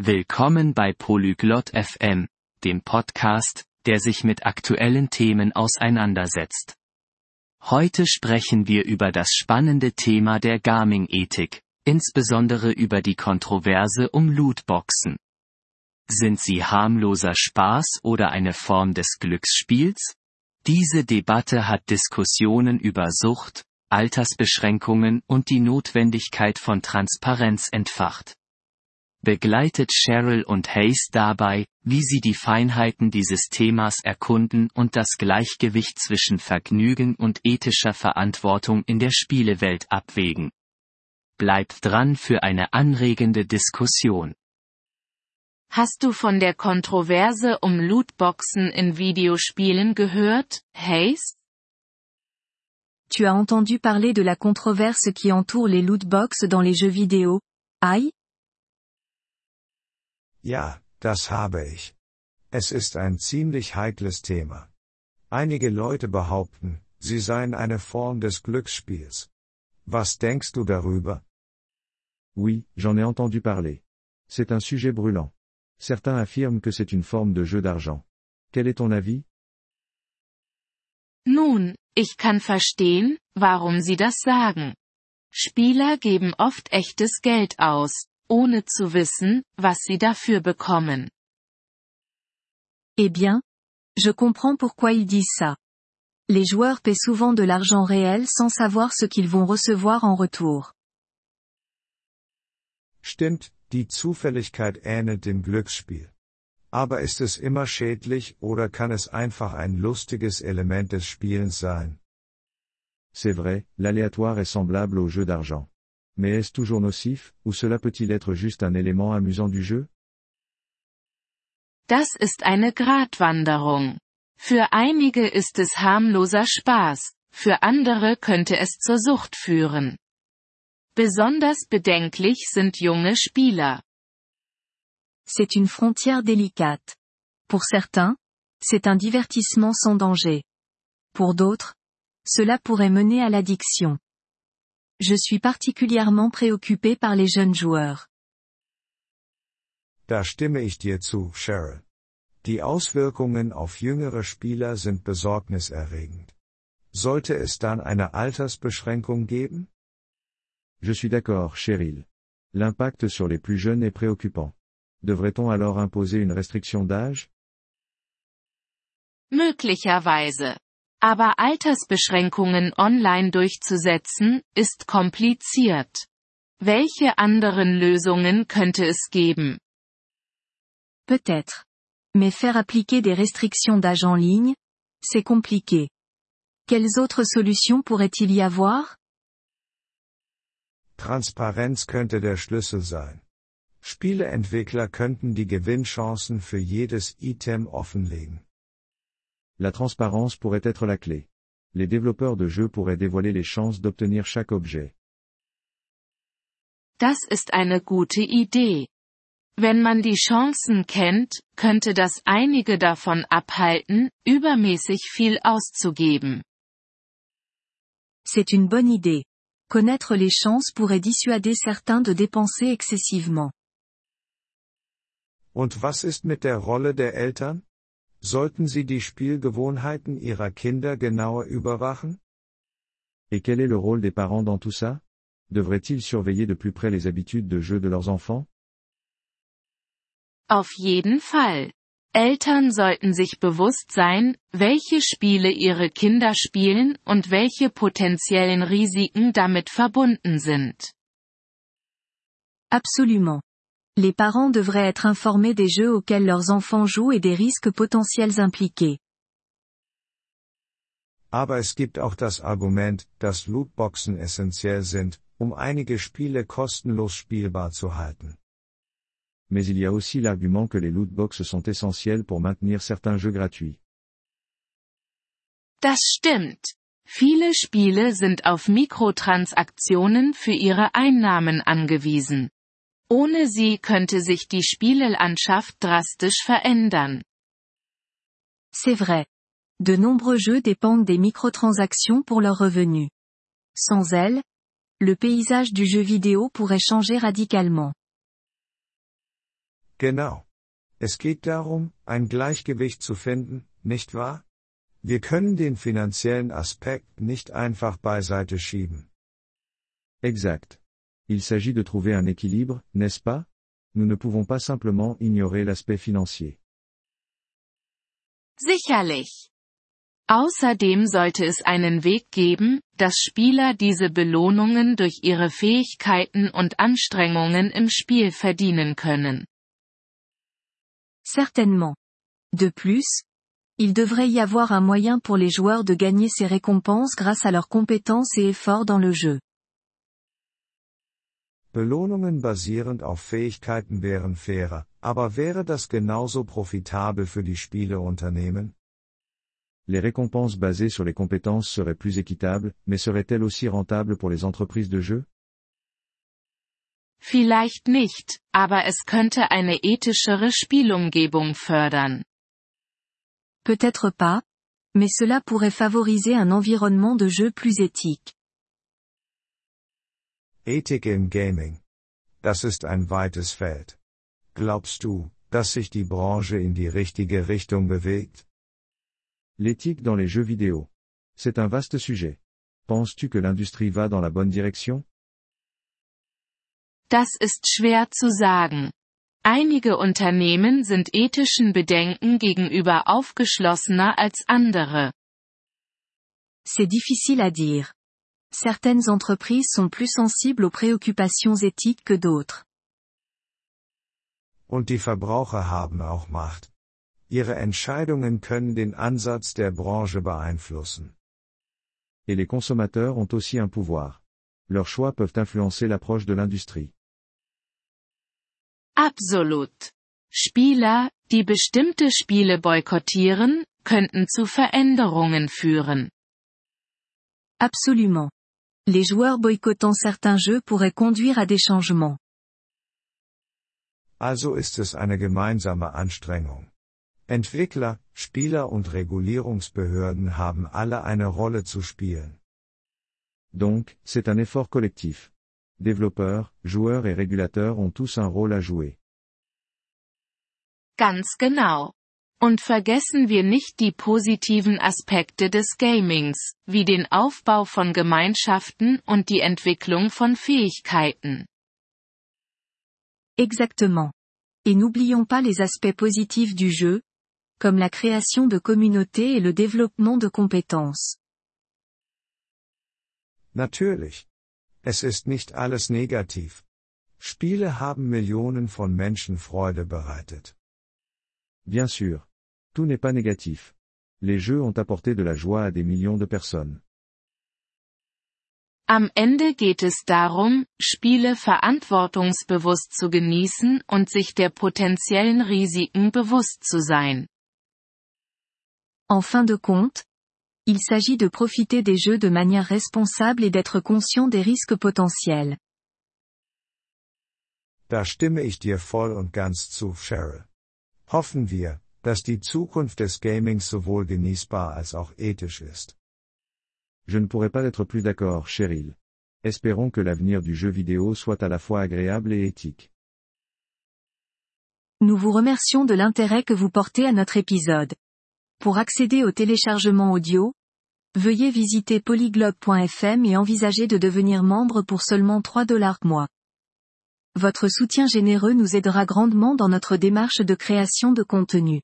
Willkommen bei Polyglot FM, dem Podcast, der sich mit aktuellen Themen auseinandersetzt. Heute sprechen wir über das spannende Thema der Gaming-Ethik, insbesondere über die Kontroverse um Lootboxen. Sind sie harmloser Spaß oder eine Form des Glücksspiels? Diese Debatte hat Diskussionen über Sucht, Altersbeschränkungen und die Notwendigkeit von Transparenz entfacht begleitet Cheryl und Hayes dabei, wie sie die Feinheiten dieses Themas erkunden und das Gleichgewicht zwischen Vergnügen und ethischer Verantwortung in der Spielewelt abwägen. Bleibt dran für eine anregende Diskussion. Hast du von der Kontroverse um Lootboxen in Videospielen gehört, Hayes? Tu as entendu parler de la controverse qui entoure les lootbox dans les jeux vidéo, Aïe Ja, das habe ich. Es ist ein ziemlich heikles Thema. Einige Leute behaupten, sie seien eine Form des Glücksspiels. Was denkst du darüber? Oui, j'en ai entendu parler. C'est un sujet brûlant. Certains affirment que c'est une forme de jeu d'argent. Quel est ton avis? Nun, ich kann verstehen, warum sie das sagen. Spieler geben oft echtes Geld aus, ohne zu wissen, was sie dafür bekommen. Eh bien, je comprends pourquoi ils disent ça. Les joueurs paient souvent de l'argent réel sans savoir ce qu'ils vont recevoir en retour. Stimmt, die Zufälligkeit ähnelt dem Glücksspiel. Aber ist es immer schädlich oder kann es einfach ein lustiges Element des Spielens sein? C'est vrai, l'aléatoire est semblable au jeu d'argent. Mais est-ce toujours nocif, ou cela peut-il être juste un élément amusant du jeu? Das ist eine Gratwanderung. Für einige ist es harmloser Spaß, für andere könnte es zur Sucht führen. Besonders bedenklich sind junge Spieler. C'est une frontière délicate. Pour certains, c'est un divertissement sans danger. Pour d'autres, cela pourrait mener à l'addiction. Je suis particulièrement préoccupé par les jeunes joueurs. Da stimme ich dir zu, Cheryl. Die Auswirkungen auf jüngere Spieler sind besorgniserregend. Sollte es dann eine Altersbeschränkung geben? Je suis d'accord, Cheryl. L'impact sur les plus jeunes est préoccupant. Devrait-on alors imposer une restriction d'âge? Möglicherweise. Aber Altersbeschränkungen online durchzusetzen, ist kompliziert. Welche anderen Lösungen könnte es geben? Peut-être. Mais faire appliquer des restrictions d'âge en ligne, c'est compliqué. Quelles autres solutions pourrait-il y avoir? Transparenz könnte der Schlüssel sein. Spieleentwickler könnten die Gewinnchancen für jedes Item offenlegen. La transparence pourrait être la clé. Les développeurs de jeux pourraient dévoiler les chances d'obtenir chaque objet. Das ist eine gute Idee. Wenn man die Chancen kennt, könnte das einige davon abhalten, übermäßig viel auszugeben. C'est une bonne idée. Connaître les chances pourrait dissuader certains de dépenser excessivement. Und was ist mit der Rolle der Eltern? Sollten sie die Spielgewohnheiten ihrer Kinder genauer überwachen? Et quel est le rôle des parents dans tout ça? Devraient-ils surveiller de plus près les habitudes de jeu de leurs enfants? Auf jeden Fall. Eltern sollten sich bewusst sein, welche Spiele ihre Kinder spielen und welche potenziellen Risiken damit verbunden sind. Absolument. Les parents devraient être informés des jeux auxquels leurs enfants jouent et des risques potentiels impliqués. Aber es gibt auch das Argument, dass Lootboxen essentiell sind, um einige Spiele kostenlos spielbar zu halten. Mais il y a aussi l'argument que les lootboxes sont essentiels pour maintenir certains jeux gratuits. Das stimmt. Viele Spiele sind auf Mikrotransaktionen für ihre Einnahmen angewiesen. Ohne sie könnte sich die Spielelandschaft drastisch verändern. C'est vrai. De nombreux jeux dépendent des microtransactions pour leurs revenus. Sans elles, le paysage du jeu vidéo pourrait changer radicalement. Genau. Es geht darum, ein Gleichgewicht zu finden, nicht wahr? Wir können den finanziellen Aspekt nicht einfach beiseite schieben. Exact. Il s'agit de trouver un équilibre, n'est-ce pas? Nous ne pouvons pas simplement ignorer l'aspect financier. Sicherlich. Außerdem sollte es einen Weg geben, dass Spieler diese Belohnungen durch ihre Fähigkeiten und Anstrengungen im Spiel verdienen können. Certainement. De plus, il devrait y avoir un moyen pour les joueurs de gagner ces récompenses grâce à leurs compétences et efforts dans le jeu. Belohnungen basierend auf Fähigkeiten wären fairer, aber wäre das genauso profitabel für die Spieleunternehmen? Les récompenses basées sur les compétences seraient plus équitables, mais seraient-elles aussi rentables pour les entreprises de jeu Vielleicht nicht, aber es könnte eine ethischere Spielumgebung fördern. Peut-être pas, mais cela pourrait favoriser un environnement de jeu plus éthique. Ethik im Gaming. Das ist ein weites Feld. Glaubst du, dass sich die Branche in die richtige Richtung bewegt? L'éthique dans les jeux vidéo. C'est un vaste sujet. Penses-tu que l'industrie va dans la bonne direction Das ist schwer zu sagen. Einige Unternehmen sind ethischen Bedenken gegenüber aufgeschlossener als andere. C'est difficile à dire. Certaines entreprises sont plus sensibles aux préoccupations éthiques que d'autres. Und die Verbraucher haben auch Macht. Ihre Entscheidungen können den Ansatz der Branche beeinflussen. Et les consommateurs ont aussi un pouvoir. Leurs choix peuvent influencer l'approche de l'industrie. Absolut. Spieler, die bestimmte Spiele boykottieren, könnten zu Veränderungen führen. Absolument. Les joueurs boycottant certains jeux pourraient conduire à des changements. Also ist es eine gemeinsame Anstrengung. Entwickler, Spieler und Regulierungsbehörden haben alle eine Rolle zu spielen. Donc, c'est un effort collectif. Développeurs, joueurs et régulateurs ont tous un rôle à jouer. Ganz genau. Und vergessen wir nicht die positiven Aspekte des Gamings, wie den Aufbau von Gemeinschaften und die Entwicklung von Fähigkeiten. Exactement. Et n'oublions pas les aspects positifs du jeu, comme la création de communautés et le développement de compétences. Natürlich. Es ist nicht alles negativ. Spiele haben Millionen von Menschen Freude bereitet. Bien sûr. Tout n'est pas négatif. Les jeux ont apporté de la joie à des millions de personnes. Am Ende geht es darum, Spiele verantwortungsbewusst zu genießen und sich der potenziellen Risiken bewusst zu sein. En fin de compte, il s'agit de profiter des jeux de manière responsable et d'être conscient des risques potentiels. Da stimme ich dir voll und ganz zu, Cheryl. Hoffen wir, dass die Zukunft des Gamings sowohl genießbar als auch ethisch ist. Je ne pourrais pas être plus d'accord, Cheryl. Espérons que l'avenir du jeu vidéo soit à la fois agréable et éthique. Nous vous remercions de l'intérêt que vous portez à notre épisode. Pour accéder au téléchargement audio, veuillez visiter polyglobe.fm et envisager de devenir membre pour seulement 3 dollars mois. Votre soutien généreux nous aidera grandement dans notre démarche de création de contenu.